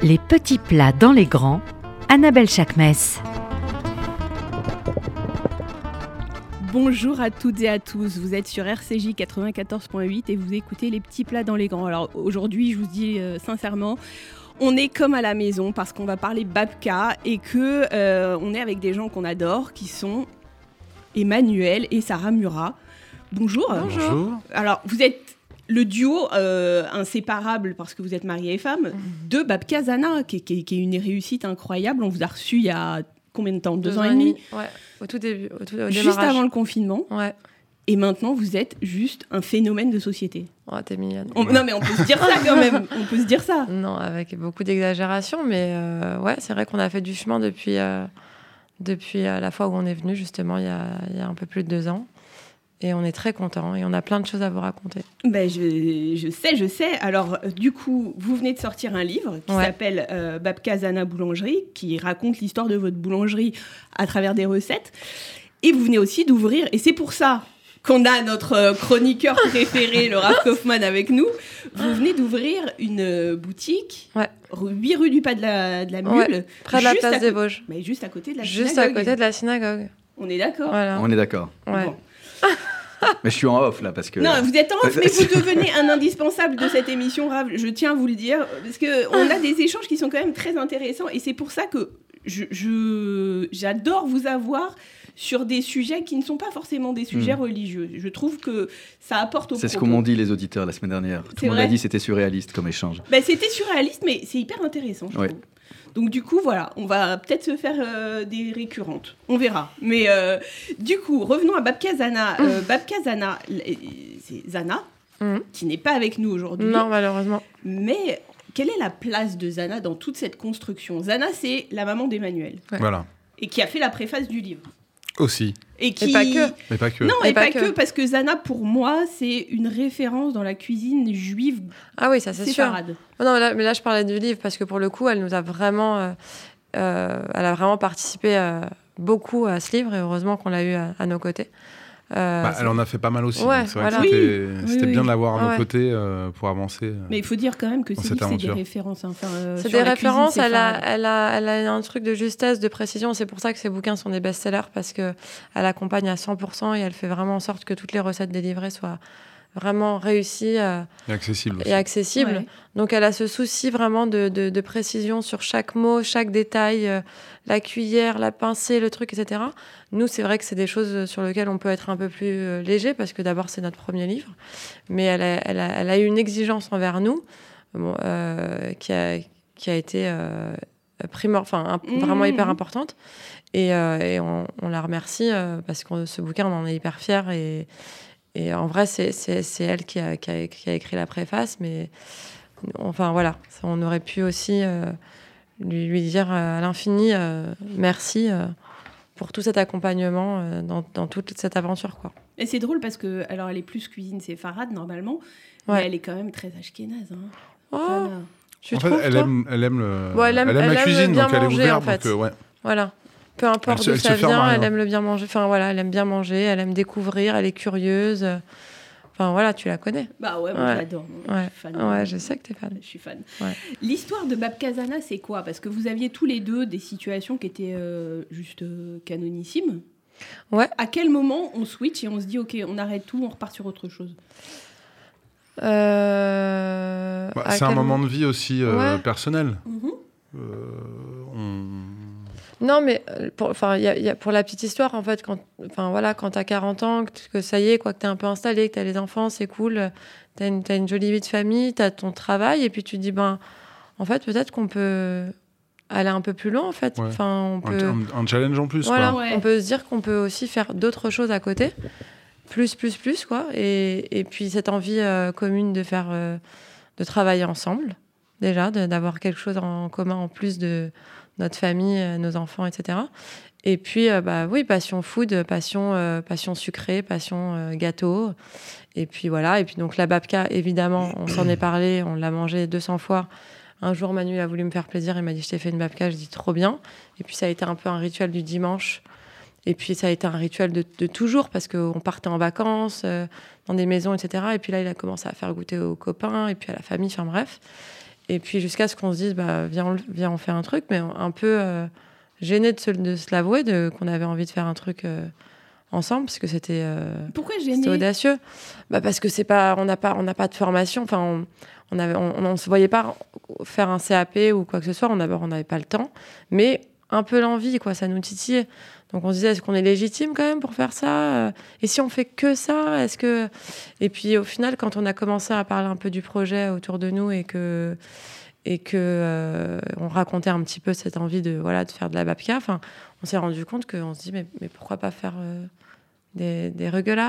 Les petits plats dans les grands, Annabelle Chakmes. Bonjour à toutes et à tous, vous êtes sur RCJ 94.8 et vous écoutez les petits plats dans les grands. Alors aujourd'hui, je vous dis euh, sincèrement, on est comme à la maison parce qu'on va parler Babka et que euh, on est avec des gens qu'on adore qui sont Emmanuel et Sarah Murat. Bonjour. Bonjour. Alors vous êtes le duo euh, inséparable, parce que vous êtes marié et femme, de Babka Zana, qui, qui- qui est une réussite incroyable. On vous a reçu il y a combien de temps Deux, ans et demi Ouais, au tout début, au, tout, au Juste démarrage. avant le confinement. Ouais. Et maintenant, vous êtes juste un phénomène de société. Oh, t'es mignonne. On- Non, mais on peut se dire ça quand même. On peut se dire ça. Non, avec beaucoup d'exagération, mais euh, ouais, c'est vrai qu'on a fait du chemin depuis, euh, depuis la fois où on est venu, justement, il y, a, il y a un peu plus de deux ans. Et on est très contents et on a plein de choses à vous raconter. Ben, je, je sais, je sais. Alors, euh, du coup, vous venez de sortir un livre qui Ouais. s'appelle euh, Babka Zana Boulangerie, qui raconte l'histoire de votre boulangerie à travers des recettes. Et vous venez aussi d'ouvrir, et c'est pour ça qu'on a notre euh, chroniqueur préféré, le Raph Kaufman, avec nous. Vous venez d'ouvrir une euh, boutique, Ouais. rue- 8 rue du Pas de la, de la Mule, Ouais, Près de la place des Vosges. mais juste à côté de la Juste à synagogue. côté de la synagogue. On est d'accord Voilà. On est d'accord. Ouais. Bon. Mais je suis en off là parce que. Non, vous êtes en off, mais vous devenez un indispensable de cette émission, Rav. Je tiens à vous le dire, parce que on a des échanges qui sont quand même très intéressants, et c'est pour ça que je j'adore vous avoir sur des sujets qui ne sont pas forcément des sujets Mm. religieux. Je trouve que ça apporte au C'est ce qu'on m'ont dit les auditeurs la semaine dernière. Tout le monde a dit c'était surréaliste comme échange. Ben, C'était surréaliste, mais c'est hyper intéressant, je Ouais. trouve. Donc du coup, voilà, on va peut-être se faire euh, des récurrentes. On verra. Mais euh, du coup, revenons à Babka Zana. Euh, Babka Zana, c'est Zana, Mhm. qui n'est pas avec nous aujourd'hui. Non, malheureusement. Mais quelle est la place de Zana dans toute cette construction? Zana, c'est la maman d'Emmanuel Ouais. Voilà. et qui a fait la préface du livre. Aussi. Et qui... pas que. Mais pas que. Non, Et et pas, pas que. que. parce que Zana, pour moi, c'est une référence dans la cuisine juive Ah oui, ça c'est sûr. Oh non, mais là, mais là, je parlais du livre parce que pour le coup, elle nous a vraiment, euh, euh, elle a vraiment participé euh, beaucoup à ce livre et heureusement qu'on l'a eu à, à nos côtés. Euh, Bah, elle en a fait pas mal aussi. Ouais, voilà. c'était Oui, c'était oui, bien de l'avoir à nos Ouais. côtés euh, pour avancer. Mais il faut dire quand même que c'est des références. hein, enfin, euh, c'est des cuisine références, elle a, elle, a, elle a un truc de justesse, de précision. C'est pour ça que ces bouquins sont des best-sellers parce que elle accompagne à 100% et elle fait vraiment en sorte que toutes les recettes délivrées soient vraiment réussies euh, Et accessible et. Ouais. Donc elle a ce souci vraiment de, de- de précision sur chaque mot, chaque détail, euh, la cuillère, la pincée, le truc, etc. Nous, c'est vrai que c'est des choses sur lesquelles on peut être un peu plus euh, léger parce que d'abord c'est notre premier livre, mais elle a, elle a- elle a eu une exigence envers nous bon, euh, qui, a, qui a été enfin, vraiment hyper importante. Et, euh, et on, on la remercie euh, parce que ce bouquin, on en est hyper fiers. Et, et en vrai, c'est c'est- c'est elle qui a, qui, a, qui a écrit la préface, mais enfin voilà, on aurait pu aussi euh, lui, lui dire à l'infini euh, merci euh, pour tout cet accompagnement euh, dans, dans toute cette aventure. Quoi. Et c'est drôle parce que, alors, elle est plus cuisine séfarade normalement, Ouais. mais elle est quand même très ashkénaze. Hein. Oh, tu En fait, elle aime, elle aime le, Bon, elle aime- elle la aime cuisine, bien donc elle est ouverte. en fait. donc, euh, ouais. Voilà. Peu importe d'où ça vient, rien. elle aime le bien manger. Enfin voilà, elle aime bien manger, elle aime découvrir, elle est curieuse. Enfin voilà, tu la connais. Bah ouais, moi Ouais. je l'adore. Ouais. Je suis fan. Ouais, je sais que t'es fan. Je suis fan. Ouais. L'histoire de Babka Zana, c'est quoi? Parce que vous aviez tous les deux des situations qui étaient euh, juste euh, canonissimes. Ouais. À quel moment on switch et on se dit, ok, on arrête tout, on repart sur autre chose? Euh, Bah, c'est un moment de vie aussi euh, Ouais. personnel. Euh, on- Non, mais euh, pour, enfin, il y a- il y a- pour la petite histoire, en fait, quand, enfin, voilà, quand t'as 40 ans, que, que ça y est, quoi, que t'es un peu installé, que t'as les enfants, c'est cool, t'as une, t'as une jolie vie de famille, t'as ton travail, et puis tu te dis, ben, en fait, peut-être qu'on peut aller un peu plus loin, en fait. Ouais. Enfin, on un, peut, un- un challenge en plus. voilà, quoi. Ouais. on peut se dire qu'on peut aussi faire d'autres choses à côté, plus, plus, plus, quoi. Et, et puis cette envie euh, commune de faire, euh, de travailler ensemble, déjà, de- d'avoir quelque chose en commun en plus de notre famille, euh, nos enfants, etc. Et puis, euh, bah oui, passion food, passion, euh, passion sucrée, passion gâteau. Et puis voilà. Et puis donc la babka, évidemment, on s'en est parlé, on l'a mangé 200 fois. Un jour, Manu a voulu me faire plaisir, il m'a dit je t'ai fait une babka, je dis trop bien. Et puis ça a été un peu un rituel du dimanche. Et puis ça a été un rituel de, toujours parce qu'on partait en vacances, dans des maisons, etc. Et puis là, il a commencé à faire goûter aux copains et puis à la famille, enfin bref. Et puis jusqu'à ce qu'on se dise, bah, viens, on, viens, on fait un truc, mais un peu euh, gêné de se, de se l'avouer, qu'on avait envie de faire un truc euh, ensemble, parce que c'était gêné audacieux. Bah, parce que c'est pas, on n'a pas, on n'a pas de formation. Enfin, on, on avait, on, on se voyait pas faire un CAP ou quoi que ce soit. On d'abord, on n'avait pas le temps, mais un peu l'envie, quoi. Ça nous titillait. Donc on se disait, est-ce qu'on est légitime quand même pour faire ça Et si on fait que ça, est-ce que... Et puis au final, quand on a commencé à parler un peu du projet autour de nous et que et que euh, on racontait un petit peu cette envie de voilà de faire de la babka, enfin, on s'est rendu compte qu'on se dit mais, mais pourquoi pas faire euh, des, des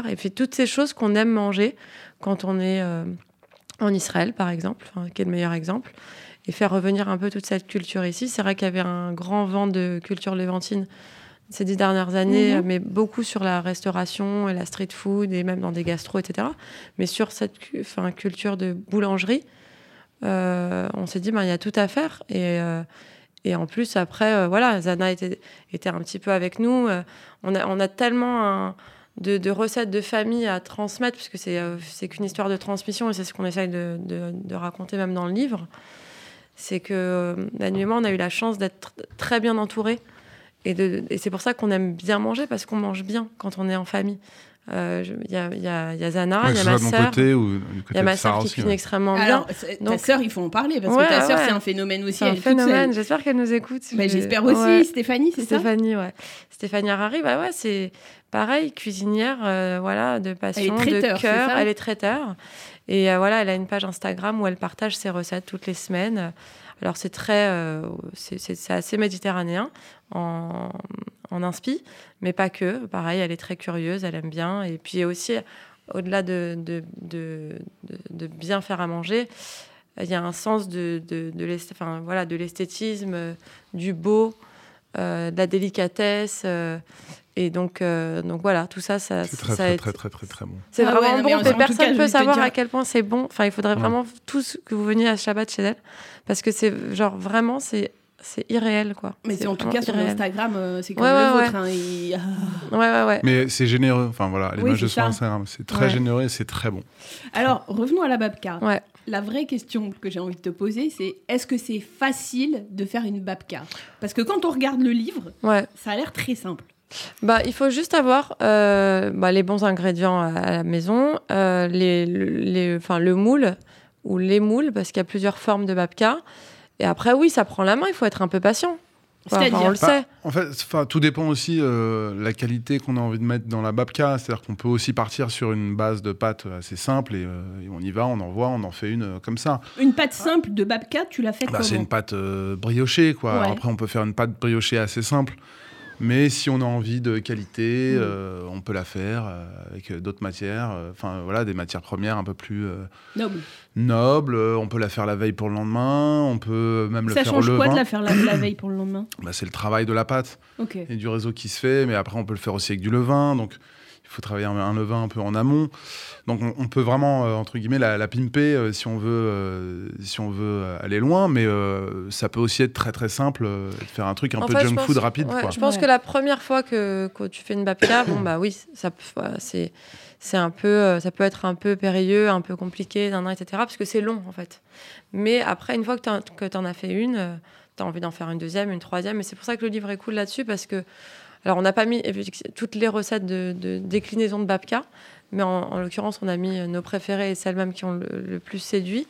et puis toutes ces choses qu'on aime manger quand on est euh, en Israël par exemple, enfin, qui est le meilleur exemple, et faire revenir un peu toute cette culture ici. C'est vrai qu'il y avait un grand vent de culture levantine ces dix dernières années, Mhm. mais beaucoup sur la restauration et la street food et même dans des gastros, etc. Mais sur cette enfin, culture de boulangerie, euh, on s'est dit, ben, il y a tout à faire. Et, euh, et en plus, après, euh, voilà, Zana était, était un petit peu avec nous. On, a, on a tellement un- de, de recettes de famille à transmettre, puisque c'est qu'une histoire de transmission, et c'est ce qu'on essaye de, de- de raconter même dans le livre. C'est que moi, on a eu la chance d'être très bien entourés. Et, et c'est pour ça qu'on aime bien manger, parce qu'on mange bien quand on est en famille. Euh, Il y, a, il y a- il y a Zana, Ouais, il que y a ma sœur. Il y a ma sœur qui aussi. cuisine ouais. extrêmement Alors, bien. c'est- ta Donc- sœur, il faut en parler parce Ouais, que ta sœur, ouais. c'est un phénomène aussi. C'est un elle phénomène. J'espère qu'elle nous écoute. Bah, Je- J'espère aussi. Ouais. Stéphanie, c'est ça Stéphanie, ouais. Stéphanie Harari, bah ouais, c'est pareil, cuisinière, euh, voilà, de passion, traiteur, de cœur. Elle est traiteur. Et euh, voilà, elle a une page Instagram où elle partage ses recettes toutes les semaines. Alors c'est très, euh, c'est- assez méditerranéen en, en inspi, mais pas que. Pareil, elle est très curieuse, elle aime bien. Et puis aussi, au-delà de, de, de, bien faire à manger, il y a un sens de, de, de l'est- enfin, voilà, l'esthétisme, euh, du beau, de la délicatesse. euh, et donc, euh, donc voilà, tout ça, ça, C'est très, ça très, a très, été- très, très, très bon. c'est Ah vraiment bon, mais personne ne peut savoir dire- à quel point c'est bon. Enfin, il faudrait Ouais. vraiment tous que vous veniez à Shabbat chez elle, parce que c'est genre vraiment, c'est c'est irréel, quoi. Mais c'est en tout cas sur irréel. Instagram, euh, c'est comme Ouais, le ouais, vôtre. hein, Ouais, ouais, ouais. Mais c'est généreux. Enfin voilà, Oui, l'image c'est de sur. Instagram, c'est très Ouais. généreux et c'est très bon. Alors, revenons à la babka. Ouais. La vraie question que j'ai envie de te poser, c'est est-ce que c'est facile de faire une babka? Parce que quand on regarde le livre, ouais. ça a l'air très simple. Bah, il faut juste avoir euh, bah, les bons ingrédients à, à la maison, euh, les, les, enfin, le moule ou les moules, parce qu'il y a plusieurs formes de babka. Et après, oui, ça prend la main, il faut être un peu patient. Enfin, C'est-à-dire on le Bah, sait. En fait, tout dépend aussi euh, la qualité qu'on a envie de mettre dans la babka. C'est-à-dire qu'on peut aussi partir sur une base de pâte assez simple et, euh, et on y va, on envoie, on en fait une euh, comme ça. Une pâte simple de babka, tu l'as fait Bah, comment c'est une pâte euh, briochée, quoi. Ouais. Après, on peut faire une pâte briochée assez simple. Mais si on a envie de qualité, Mm. euh, on peut la faire euh, avec d'autres matières. euh, Enfin, voilà, des matières premières un peu plus euh, Noble. nobles. Euh, On peut la faire la veille pour le lendemain. On peut même le Ça faire au change quoi de la faire la, la veille pour le lendemain Bah, c'est le travail de la pâte et du réseau qui se fait. Mais après, on peut le faire aussi avec du levain. Donc, il faut travailler un, levain un peu en amont. Donc, on, on peut vraiment, euh, entre guillemets, la, la pimper euh, si on veut, euh, si on veut aller loin. Mais euh, ça peut aussi être très, très simple euh, de faire un truc un En peu fait, junk pense- food rapide. ouais, quoi. Je pense Ouais. que la première fois que, que tu fais une babka, bon bah oui, ça, c'est c'est un peu, euh, ça peut être un peu périlleux, un peu compliqué, etc. Parce que c'est long en fait. Mais après, une fois que tu que en as fait une, tu as envie d'en faire une deuxième, une troisième. Et c'est pour ça que le livre est cool là-dessus parce que, alors on n'a pas mis toutes les recettes de, déclinaison de babka, mais en, en l'occurrence, on a mis nos préférées et celles même qui ont le, plus séduit.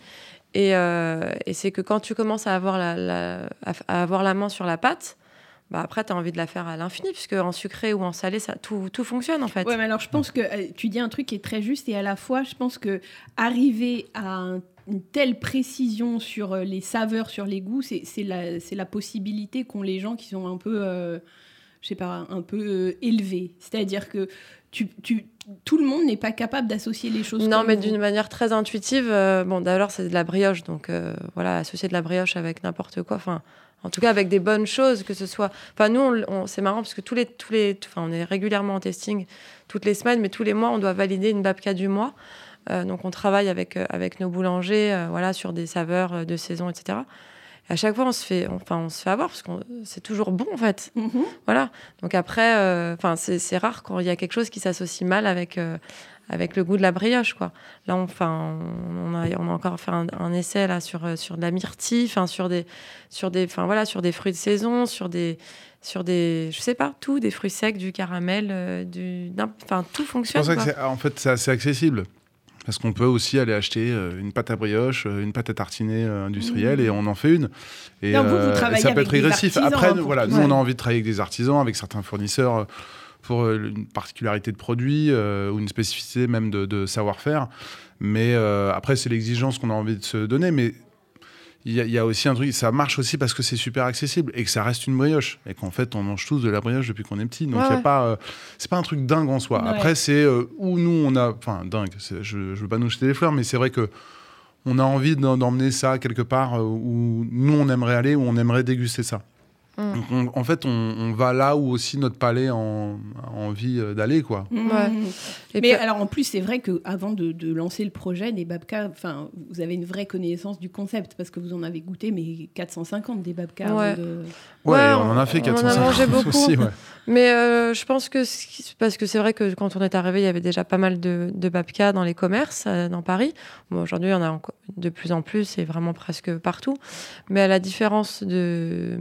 Et, euh, et c'est que quand tu commences à avoir la, main sur la pâte, bah après, tu as envie de la faire à l'infini, puisque en sucré ou en salé, ça, tout, tout fonctionne en fait. Ouais, mais alors je pense que euh, tu dis un truc qui est très juste et à la fois, je pense que arriver à un- une telle précision sur euh, les saveurs, sur les goûts, c'est la, la possibilité qu'ont les gens qui sont un peu, euh, je sais pas, un peu euh, élevés. C'est-à-dire que tu, tu, tout le monde n'est pas capable d'associer les choses. Non, mais d'une manière très intuitive. euh, bon, d'ailleurs, c'est de la brioche, donc euh, voilà, associer de la brioche avec n'importe quoi. Enfin, en tout cas, avec des bonnes choses, que ce soit. Enfin, nous, on- on- c'est marrant parce que tous les, tous les, enfin, on est régulièrement en testing toutes les semaines, mais tous les mois, on doit valider une babka du mois. Donc, on travaille avec avec nos boulangers, voilà, sur des saveurs de saison, etc. À chaque fois, on se fait, enfin, on se fait avoir parce que c'est toujours bon en fait. Mhm. Voilà. Donc après, euh, enfin, c'est c'est rare quand il y a quelque chose qui s'associe mal avec, euh, avec le goût de la brioche, quoi. Là, on, enfin, on, a, on a encore fait un, un essai là sur euh, sur de la myrtille, enfin sur des sur des, enfin voilà, sur des fruits de saison, sur des sur des, je sais pas, tout, des fruits secs, du caramel, euh, du, enfin tout C'est fonctionne. pour ça que quoi. c'est- en fait, c'est assez accessible. Parce qu'on peut aussi aller acheter euh, une pâte à brioche, euh, une pâte à tartiner euh, industrielle, et on en fait une. Et, Non, vous, vous travaillez ça peut être régressif. Après, hein, nous, voilà, on a envie de travailler avec des artisans, avec certains fournisseurs, pour une particularité de produit euh, ou une spécificité même de, de savoir-faire. Mais euh, après, c'est l'exigence qu'on a envie de se donner. Mais il y, a- il y a aussi un truc, ça marche aussi parce que c'est super accessible et que ça reste une brioche. Et qu'en fait, on mange tous de la brioche depuis qu'on est petit. Donc, Ouais, y a pas, euh, c'est pas un truc dingue en soi. Ouais. Après, c'est euh, où nous, on a. Enfin, dingue, je, je veux pas nous jeter des fleurs, mais c'est vrai que on a envie d'emmener ça quelque part euh, où nous, on aimerait aller, où on aimerait déguster ça. Mm. Donc, on- en fait, on, on va là où aussi notre palais en, a envie euh, d'aller, quoi. Ouais. Et Mais alors en plus, c'est vrai que avant de, de lancer le projet des babkas, enfin, vous avez une vraie connaissance du concept parce que vous en avez goûté mais 450 des babkas. Ouais. de- Ouais, Ouais, on en a fait on en a 450 mangé beaucoup. aussi, ouais. Mais euh, je pense que parce que c'est vrai que quand on est arrivé, il y avait déjà pas mal de, de babkas dans les commerces euh, dans Paris. Bon, aujourd'hui, il y en a de plus en plus et vraiment presque partout. Mais à la différence de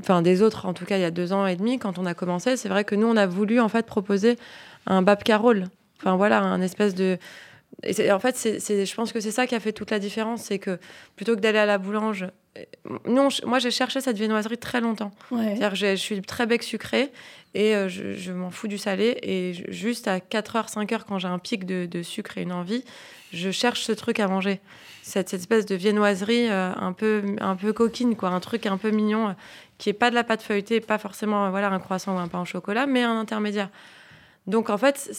enfin des autres, en tout cas il y a deux ans et demi, quand on a commencé, c'est vrai que nous on a voulu en fait proposer un babka roll. Enfin voilà, un espèce de et en fait, c'est, je pense que c'est ça qui a fait toute la différence, c'est que plutôt que d'aller à la boulange, euh, nous, on- moi j'ai cherché cette viennoiserie très longtemps. Ouais. C'est-à-dire je suis très bec sucré et euh, je, m'en fous du salé. Et juste à 4h, 5h, quand j'ai un pic de, sucre et une envie, je cherche ce truc à manger. Cette, cette espèce de viennoiserie euh, un, peu, un peu coquine, quoi, un truc un peu mignon, euh, qui est pas de la pâte feuilletée, pas forcément voilà, un croissant ou un pain au chocolat, mais un intermédiaire. Donc en fait,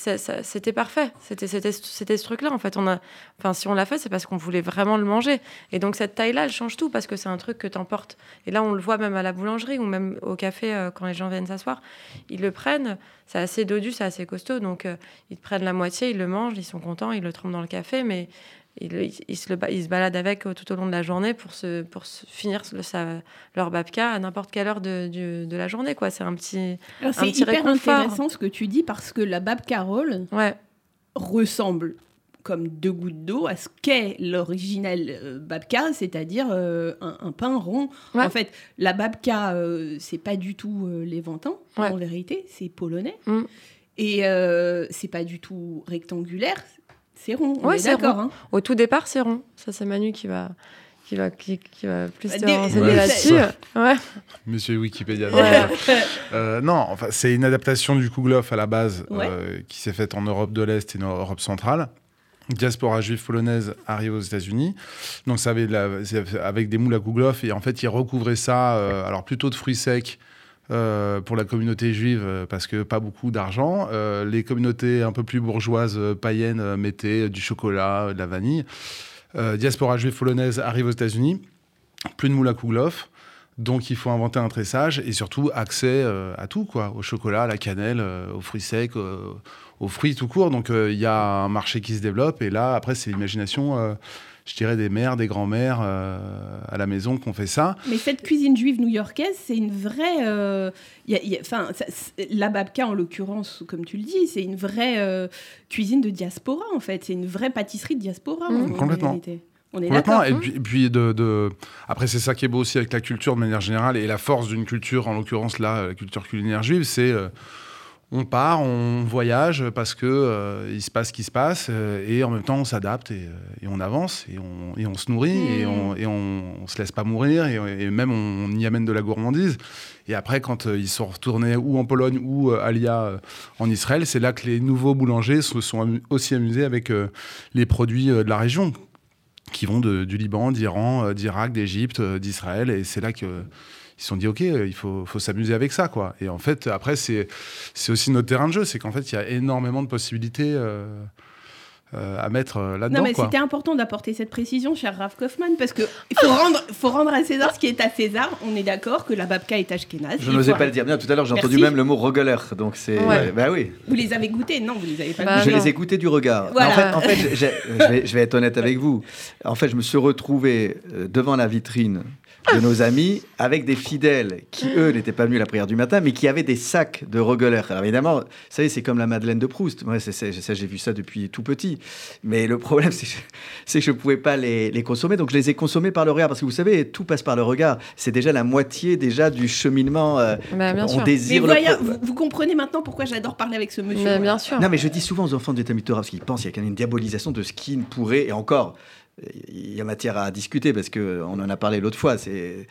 c'était parfait. C'était ce truc-là. En fait, on a, enfin, si on l'a fait, c'est parce qu'on voulait vraiment le manger. Et donc cette taille-là, elle change tout parce que c'est un truc que t'emportes. Et là, on le voit même à la boulangerie ou même au café euh, quand les gens viennent s'asseoir. Ils le prennent. C'est assez dodu, c'est assez costaud. Donc euh, ils te prennent la moitié, ils le mangent, ils sont contents, ils le trempent dans le café, mais ils- ils se, le ils se baladent avec euh, tout au long de la journée pour se, pour se finir le- sa- leur babka à n'importe quelle heure de, du- de la journée. quoi. C'est un petit. C'est hyper réconfort. intéressant ce que tu dis parce que la babka roll Ouais. ressemble comme deux gouttes d'eau à ce qu'est l'original euh, babka, c'est-à-dire euh, un, un pain rond. Ouais. En fait, la babka, euh, c'est pas du tout euh, léventin, Ouais. en vérité, c'est polonais. Mm. Et c'est pas du tout rectangulaire, c'est rond. On Ouais, est c'est d'accord. rond. hein. Au tout départ, c'est rond. Ça, c'est Manu qui va. Qui va, qui, qui va plus te renseigner Ouais, là-dessus. Ouais. Monsieur Wikipédia. Euh, non, enfin, c'est une adaptation du Kouglof à la base Ouais. euh, qui s'est faite en Europe de l'Est et en Europe centrale. Diaspora juive polonaise arrive aux États-Unis. Donc, ça avait de la- c'est avec des moules à Kouglof. Et en fait, ils recouvraient ça, euh, alors plutôt de fruits secs. Euh, pour la communauté juive, euh, parce que pas beaucoup d'argent. Euh, les communautés un peu plus bourgeoises, païennes, mettaient du chocolat, de la vanille. Diaspora juive polonaise arrive aux États-Unis. Plus de moules à Kouglof. Donc il faut inventer un tressage et surtout accès à tout, quoi, au chocolat, à la cannelle, aux fruits secs, aux fruits tout court. Donc il y a un marché qui se développe et là après c'est l'imagination, je dirais des mères, des grands-mères euh, à la maison qu'on fait ça. Mais cette cuisine juive new-yorkaise, c'est une vraie. euh, y a- y a- Enfin, ça- la babka en l'occurrence, comme tu le dis, c'est une vraie euh, cuisine de diaspora en fait. C'est une vraie pâtisserie de diaspora. Mmh. en- en Complètement. réalité. On est Complètement. d'accord. Et puis, et puis de, de- après c'est ça qui est beau aussi avec la culture de manière générale et la force d'une culture, en l'occurrence là la culture culinaire juive, c'est euh, on part, on voyage parce que euh, il se passe ce qui se passe euh, et en même temps on s'adapte et, euh, et on avance et on, et on se nourrit et, Mm. on, et on, on se laisse pas mourir et, même on, y amène de la gourmandise. Et après quand euh, ils sont retournés ou en Pologne ou à Lia en Israël, c'est là que les nouveaux boulangers se sont amu- aussi amusés avec les produits de la région qui vont de- du Liban, d'Iran, d'Irak, d'Égypte, d'Israël. Et c'est là que ils se sont dit, OK, euh, il faut, faut s'amuser avec ça. quoi. Et en fait, après, c'est c'est aussi notre terrain de jeu. C'est qu'en fait, il y a énormément de possibilités euh, euh, à mettre euh, là-dedans. Non, mais c'était important d'apporter cette précision, cher Rav Kaufmann, parce que il faut rendre, faut rendre à César ce qui est à César. On est d'accord que la babka est ashkénaze. Je n'osais pas le dire. Bien, tout à l'heure, j'ai entendu même le mot regeler. Donc c'est. Ouais. Bah oui. Vous les avez goûtés Non, vous les avez pas Bah, goûtés. je les ai goûtés du regard. Voilà. En fait, en fait, j'ai- je, vais, je vais être honnête avec vous. En fait, je me suis retrouvé devant la vitrine de nos amis avec des fidèles qui, eux, n'étaient pas venus à la prière du matin, mais qui avaient des sacs de regeleurs. Alors évidemment, vous savez, c'est comme la Madeleine de Proust. Moi, c'est- c'est- ça, j'ai vu ça depuis tout petit. Mais le problème, c'est que je- c'est que je ne pouvais pas les, les consommer. Donc, je les ai consommés par le regard. Parce que vous savez, tout passe par le regard. C'est déjà la moitié déjà du cheminement. euh, Bah, bien on sûr. Mais désire voyez, pro- vous, vous comprenez maintenant pourquoi j'adore parler avec ce monsieur. Mais bien sûr. Non, mais je dis souvent aux enfants de Vietnamite Torah, parce qu'ils pensent qu'il y a quand même une diabolisation de ce qui ne pourrait, et encore, il y a matière à discuter, parce qu'on en a parlé l'autre fois, c'est-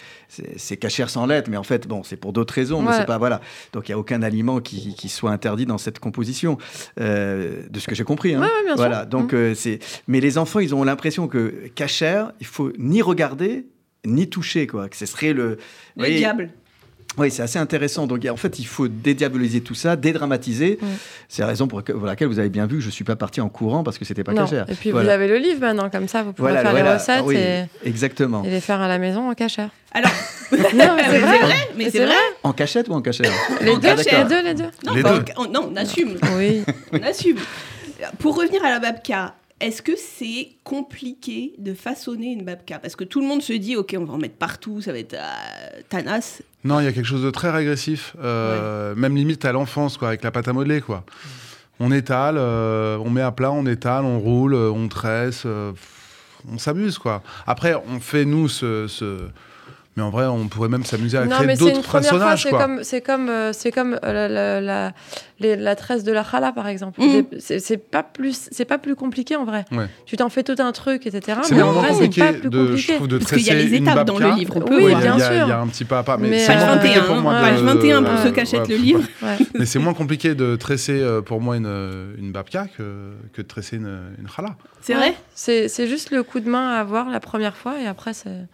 c'est cachère sans lettres, mais en fait, bon, c'est pour d'autres raisons, mais c'est pas, voilà. Donc, il n'y a aucun aliment qui, qui soit interdit dans cette composition, euh, de ce que j'ai compris. hein. Ouais, ouais, bien sûr. donc, Mm. euh, c'est... Mais les enfants, ils ont l'impression que cachère, il faut ni regarder, ni toucher, quoi. Que ce serait le... Le diable. Oui, c'est assez intéressant. Donc, en fait, il faut dédiaboliser tout ça, dédramatiser. Mm. C'est la raison pour, que- pour laquelle vous avez bien vu que je ne suis pas parti en courant parce que c'était pas Non. cachère. Et puis Voilà. vous avez le livre maintenant, comme ça, vous pouvez Voilà, faire voilà. les recettes Ah oui, et, Exactement. et les faire à la maison en cachère. Alors, non, mais c'est vrai. mais Mais c'est vrai. En cachette ou en cachère Les Ah, deux, les deux, les deux. Non, Les deux. non, on assume. Oui. on assume. Pour revenir à la babka, est-ce que c'est compliqué de façonner une babka? Parce que tout le monde se dit, ok, on va en mettre partout, ça va être euh, Tanas. Non, il y a quelque chose de très régressif, euh, même limite à l'enfance, quoi, avec la pâte à modeler, quoi. On étale, euh, on met à plat, on étale, on roule, on tresse, on s'amuse, quoi. Après, on fait nous ce, ce- mais en vrai, on pourrait même s'amuser à Non, créer d'autres personnages, C'est comme, c'est comme, euh, c'est comme euh, la, la, la, les- la tresse de la chala, par exemple. Mhm. C'est c'est pas plus, c'est pas plus compliqué en vrai. Ouais. Tu t'en fais tout un truc, etc. C'est Mais en vrai, c'est compliqué pas plus de, je compliqué. trouve, de Parce qu'il y a tresser les une étapes dans le babka. livre, Oui, Oui, il y, voir. a- bien il y a- sûr. il y a un petit pas à pas. Mais, Mais, c'est euh, moins compliqué 21, pour moi page de- 21 pour ceux qui achètent Ouais, le livre. Mais c'est moins compliqué de tresser euh, pour moi une, une babka que, que de tresser une, challah. C'est vrai C'est c'est juste le coup de main à avoir la première fois et après, c'est-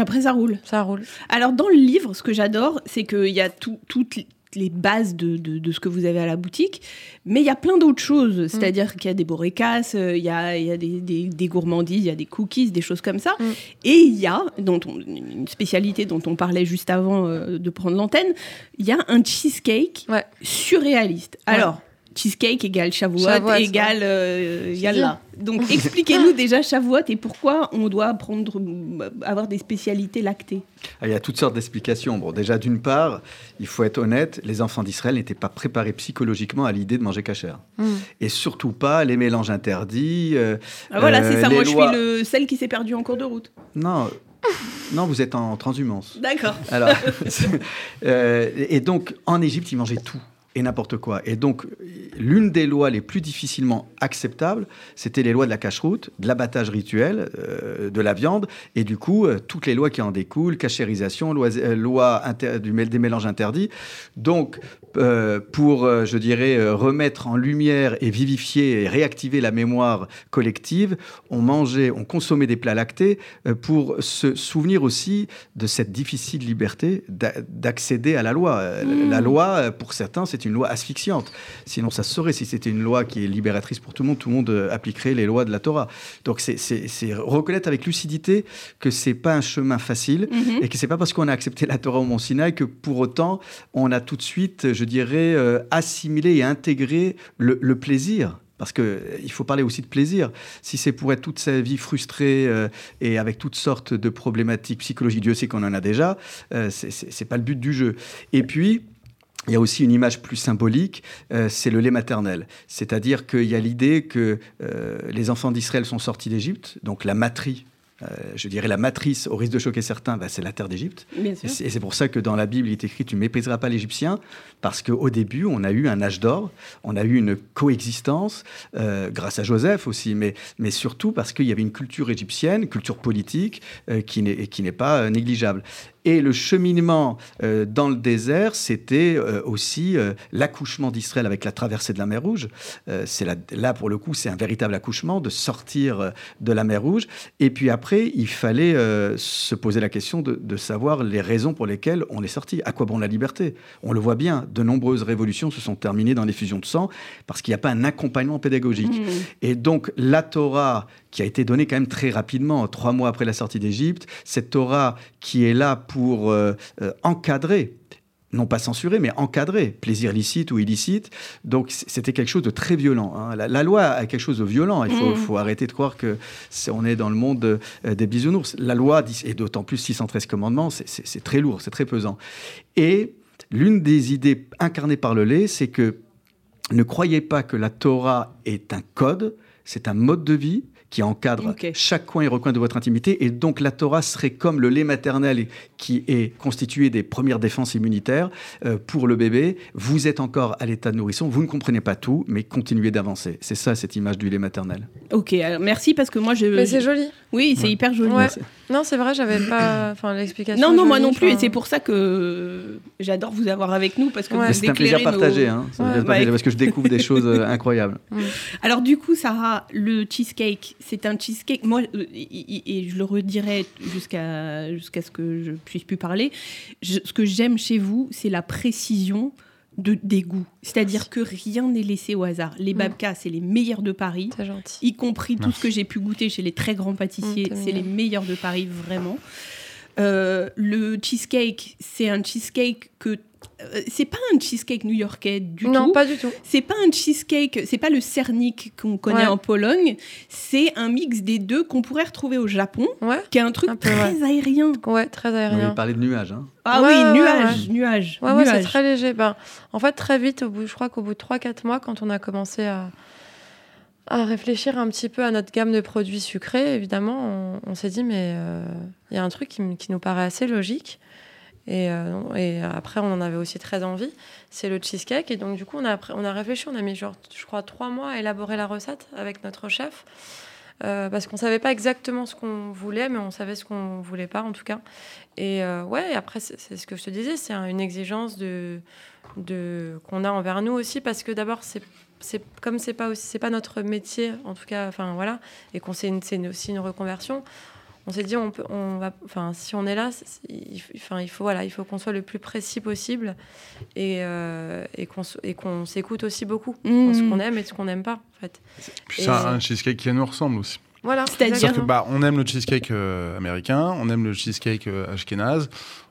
après, ça roule. ça roule. Alors, dans le livre, ce que j'adore, c'est qu'il y a tout- toutes les bases de, de- de ce que vous avez à la boutique, mais il y a plein d'autres choses. C'est-à-dire qu'il y a des borécas, il y a, il y a des, des- des gourmandises, il y a des cookies, des choses comme ça. Mm. Et il y a, dont on- une spécialité dont on parlait juste avant euh, de prendre l'antenne, il y a un cheesecake Ouais. surréaliste. Ouais. Cheesecake égale Shavuot, égale euh. Donc, expliquez-nous déjà Shavuot et pourquoi on doit prendre, avoir des spécialités lactées. Ah, Il y a toutes sortes d'explications. Bon, déjà, d'une part, il faut être honnête, les enfants d'Israël n'étaient pas préparés psychologiquement à l'idée de manger cachère. Mm. Et surtout pas les mélanges interdits. euh, Ah, voilà, euh, c'est ça. les Moi, je suis le, celle qui s'est perdue en cours de route. Non, non, vous êtes en transhumance. D'accord. Alors, euh, et donc, en Égypte, ils mangeaient tout et n'importe quoi. Et donc, l'une des lois les plus difficilement acceptables, c'était les lois de la cache-route, de l'abattage rituel, euh, de la viande, et du coup, euh, toutes les lois qui en découlent, cachérisation, loi, euh, loi du, des mélanges interdits. Donc, pour, je dirais, remettre en lumière et vivifier et réactiver la mémoire collective, on mangeait, on consommait des plats lactés pour se souvenir aussi de cette difficile liberté d'a- d'accéder à la loi. Euh, Mmh. La loi, pour certains, c'est une loi asphyxiante. Sinon, ça se saurait. Si c'était une loi qui est libératrice pour tout le monde, tout le monde euh, appliquerait les lois de la Torah. Donc, c'est- reconnaître avec lucidité que c'est pas un chemin facile Mhm. et que c'est pas parce qu'on a accepté la Torah au Mont Sinaï que pour autant on a tout de suite, je dirais, euh, assimilé et intégré le, le plaisir. Parce qu'il faut parler aussi de plaisir. Si c'est pour être toute sa vie frustré euh, et avec toutes sortes de problématiques psychologiques, Dieu sait qu'on en a déjà, euh, c'est pas le but du jeu. Et puis, il y a aussi une image plus symbolique, euh, c'est le lait maternel. C'est-à-dire qu'il y a l'idée que euh, les enfants d'Israël sont sortis d'Égypte, donc la matrie, euh, je dirais la matrice, au risque de choquer certains, bah, c'est la terre d'Égypte. Et c'est pour ça que dans la Bible, il est écrit Tu ne mépriseras pas l'Égyptien, parce qu'au début, on a eu un âge d'or, on a eu une coexistence, euh, grâce à Joseph aussi, mais, mais surtout parce qu'il y avait une culture égyptienne, culture politique, euh, qui n'est pas négligeable. Et le cheminement euh, dans le désert, c'était euh, aussi euh, l'accouchement d'Israël avec la traversée de la mer Rouge. C'est là, pour le coup, c'est un véritable accouchement de sortir de la mer Rouge. Et puis après, il fallait se poser la question de, de savoir les raisons pour lesquelles on est sorti. À quoi bon la liberté? On le voit bien, de nombreuses révolutions se sont terminées dans l'effusion de sang parce qu'il n'y a pas un accompagnement pédagogique. Mhm. Et donc, la Torah, qui a été donnée quand même très rapidement, trois mois après la sortie d'Égypte, cette Torah qui est là pour euh, euh, encadrer non pas censuré, mais encadré, plaisir licite ou illicite. Donc c'était quelque chose de très violent. hein. La, la loi a quelque chose de violent. Il faut, faut arrêter de croire que c'est- on est dans le monde euh, des bisounours. La loi, et d'autant plus 613 commandements, c'est très lourd, c'est très pesant. Et l'une des idées incarnées par le lait, c'est que ne croyez pas que la Torah est un code, c'est un mode de vie qui encadre chaque coin et recoin de votre intimité. Et donc la Torah serait comme le lait maternel qui est constitué des premières défenses immunitaires euh, pour le bébé. Vous êtes encore à l'état de nourrisson, vous ne comprenez pas tout, mais continuez d'avancer. C'est ça cette image du lait maternel. Ok, alors merci parce que moi je. Mais c'est joli. Oui, c'est hyper joli. Ouais. Non, c'est vrai, j'avais pas. Enfin, l'explication. Non, non, moi jolie, non plus, et c'est pour ça que j'adore vous avoir avec nous parce que Ouais. vous C'est un plaisir éclairez nos- partagé, hein. Un plaisir partagé parce que je découvre des choses euh, incroyables. Alors du coup, Sarah, le cheesecake, c'est un cheesecake. Moi, euh, et, je le redirai jusqu'à jusqu'à ce que je puisse plus parler. Je- ce que j'aime chez vous, c'est la précision de des goûts. C'est-à-dire que rien n'est laissé au hasard. Les Mm. babkas, c'est les meilleurs de Paris. C'est gentil. y compris tout Merci. ce que j'ai pu goûter chez les très grands pâtissiers, Mm, c'est les meilleurs de Paris, vraiment. Euh, le cheesecake, c'est un cheesecake que. Euh, c'est pas un cheesecake new-yorkais du non, tout. pas du tout. C'est pas un cheesecake, c'est pas le cernik qu'on connaît Ouais. en Pologne. C'est un mix des deux qu'on pourrait retrouver au Japon, Ouais. qui est un truc Un peu, très aérien. Ouais, très On aérien. avait parlé de nuages. Hein. Ah Ouais, oui, ouais, nuage, nuage, Ouais, ouais, c'est très léger. Ben, en fait, très vite, au bout, je crois qu'au bout de 3-4 mois, quand on a commencé à, à réfléchir un petit peu à notre gamme de produits sucrés, évidemment, on, on s'est dit, mais euh, il y a un truc qui nous paraît assez logique. Et, euh, et après, on en avait aussi très envie. C'est le cheesecake. Et donc, du coup, on a, réfléchi. On a mis, genre, je crois, trois mois à élaborer la recette avec notre chef. Euh, parce qu'on savait pas exactement ce qu'on voulait, mais on savait ce qu'on voulait pas, en tout cas. Et euh, ouais, après, c'est ce que je te disais, c'est un- une exigence qu'on a envers nous aussi, parce que d'abord, comme c'est pas pas notre métier, en tout cas, enfin voilà, et qu'on c'est aussi une reconversion. On s'est dit, on peut, on va, enfin, si on est là, il, enfin, il faut voilà, il faut qu'on soit le plus précis possible et, euh, et qu'on s- et qu'on s'écoute aussi beaucoup, Mmh. ce qu'on aime et ce qu'on n'aime pas, en fait. Puis c'est un, cheesecake qui nous ressemble aussi. Voilà. C'est-à-dire que bah, on aime le cheesecake euh, américain, on aime le cheesecake euh, ashkénaze,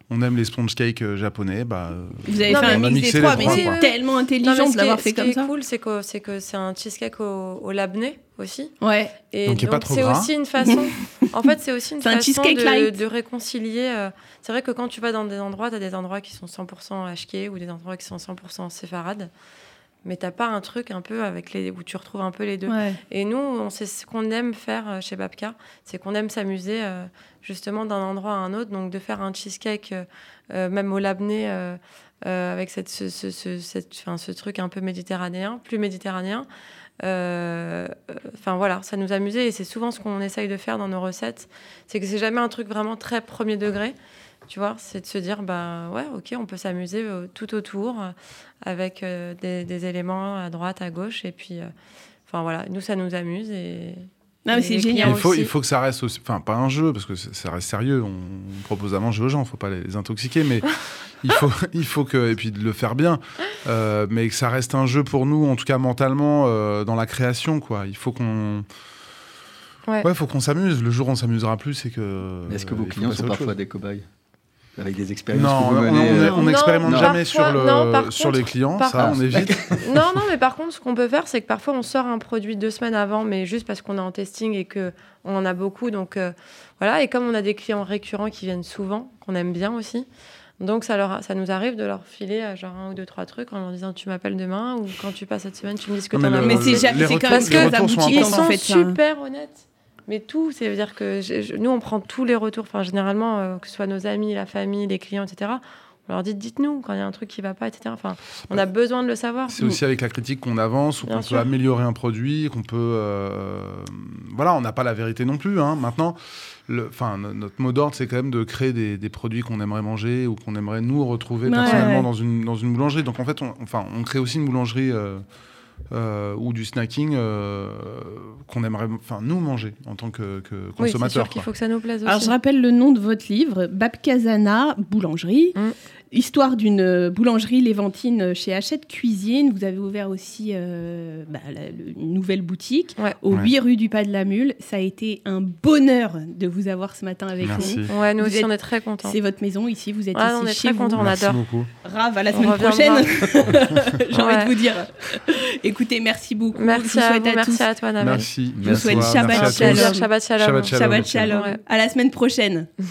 on aime les sponge cakes euh, japonais. Bah, euh, Vous avez Non, fait un mix mixé des trois, mais c'est tellement intelligent de l'avoir qui est- fait ce qui comme est ça. cool, c'est que c'est que c'est un cheesecake au, au labné aussi. Ouais. Et Donc, qui est pas trop c'est aussi une façon. en fait, c'est aussi une un façon de, réconcilier. euh, c'est vrai que quand tu vas dans des endroits, tu as des endroits qui sont 100% HK ou des endroits qui sont 100% séfarades. Mais t'as pas un truc un peu avec les où tu retrouves un peu les deux. Ouais. Et nous, on sait ce qu'on aime faire euh, chez Babka, c'est qu'on aime s'amuser euh, justement d'un endroit à un autre. Donc de faire un cheesecake, euh, même au labné, avec cette, ce, ce, ce, cette- enfin, ce truc un peu méditerranéen, plus méditerranéen. Euh, Enfin voilà, ça nous amusait et c'est souvent ce qu'on essaye de faire dans nos recettes. C'est que c'est jamais un truc vraiment très premier degré. Tu vois, c'est de se dire, bah ouais, ok, on peut s'amuser euh, tout autour euh, avec des, des éléments à droite, à gauche. Et puis, enfin voilà, nous, ça nous amuse. Et, Non, mais c'est génial. il, faut, aussi. il faut que ça reste aussi. Enfin, pas un jeu, parce que ça reste sérieux. On propose à manger aux gens, il faut pas les, les intoxiquer, mais il faut, il faut que. Et puis de le faire bien. Euh, mais que ça reste un jeu pour nous, en tout cas mentalement, euh, dans la création, quoi. Il faut qu'on. Ouais. Ouais, faut qu'on s'amuse. Le jour où on s'amusera plus, c'est que. Est-ce que vos clients sont parfois chose. des cobayes? Avec des expériences Non, que on vous menez on- euh, on n'expérimente parfois- jamais sur, le, non, par sur les clients, ça contre- on évite. non, non, mais par contre, ce qu'on peut faire, c'est que parfois on sort un produit deux semaines avant, mais juste parce qu'on est en testing et que on en a beaucoup. Donc euh, voilà, et comme on a des clients récurrents qui viennent souvent, qu'on aime bien aussi. Donc ça, leur, ça nous arrive de leur filer euh, genre un ou deux, trois trucs en leur disant tu m'appelles demain ou quand tu passes cette semaine, tu me dis ce que tu as Mais c'est ja- les c'est retours- quand même les très retours sont Ils super honnêtes. Mais tout, ça veut dire que je- nous, on prend tous les retours, enfin, généralement, euh, que ce soit nos amis, la famille, les clients, etc. On leur dit, dites-nous quand il y a un truc qui va pas, etc. Enfin, on a besoin de le savoir. C'est aussi avec la critique qu'on avance ou qu'on peut améliorer un produit, qu'on peut. euh, Voilà, on n'a pas la vérité non plus. hein. Maintenant, le... enfin, no- notre mot d'ordre, c'est quand même de créer des, des produits qu'on aimerait manger ou qu'on aimerait nous retrouver Ouais. personnellement Ouais. dans, une, dans une boulangerie. Donc en fait, on, enfin, on crée aussi une boulangerie. euh, euh, ou du snacking euh, qu'on aimerait enfin nous manger en tant que, que Oui, c'est consommateur sûr qu'il quoi. faut que ça nous plaise aussi. Alors, je rappelle le nom de votre livre, Babkazana Boulangerie. Mm. Histoire d'une boulangerie léventine chez Hachette Cuisine. Vous avez ouvert aussi euh, bah, la- le- une nouvelle boutique Ouais. au Ouais. 8 rue du Pas de la Mule. Ça a été un bonheur de vous avoir ce matin avec Merci. nous. Ouais, nous Vous aussi, êtes- on est très contents. C'est votre maison ici, vous êtes Ouais, ici on est chez très vous. contents, on Merci adore. beaucoup. Rave à la On semaine prochaine. J'ai envie de vous dire. Écoutez, merci beaucoup. Je Merci vous à souhaite vous, à merci tous à toi, Annabelle. Merci. Je vous souhaite Shabbat. Shalom. Shabbat shalom. Shabbat shalom. À la semaine prochaine.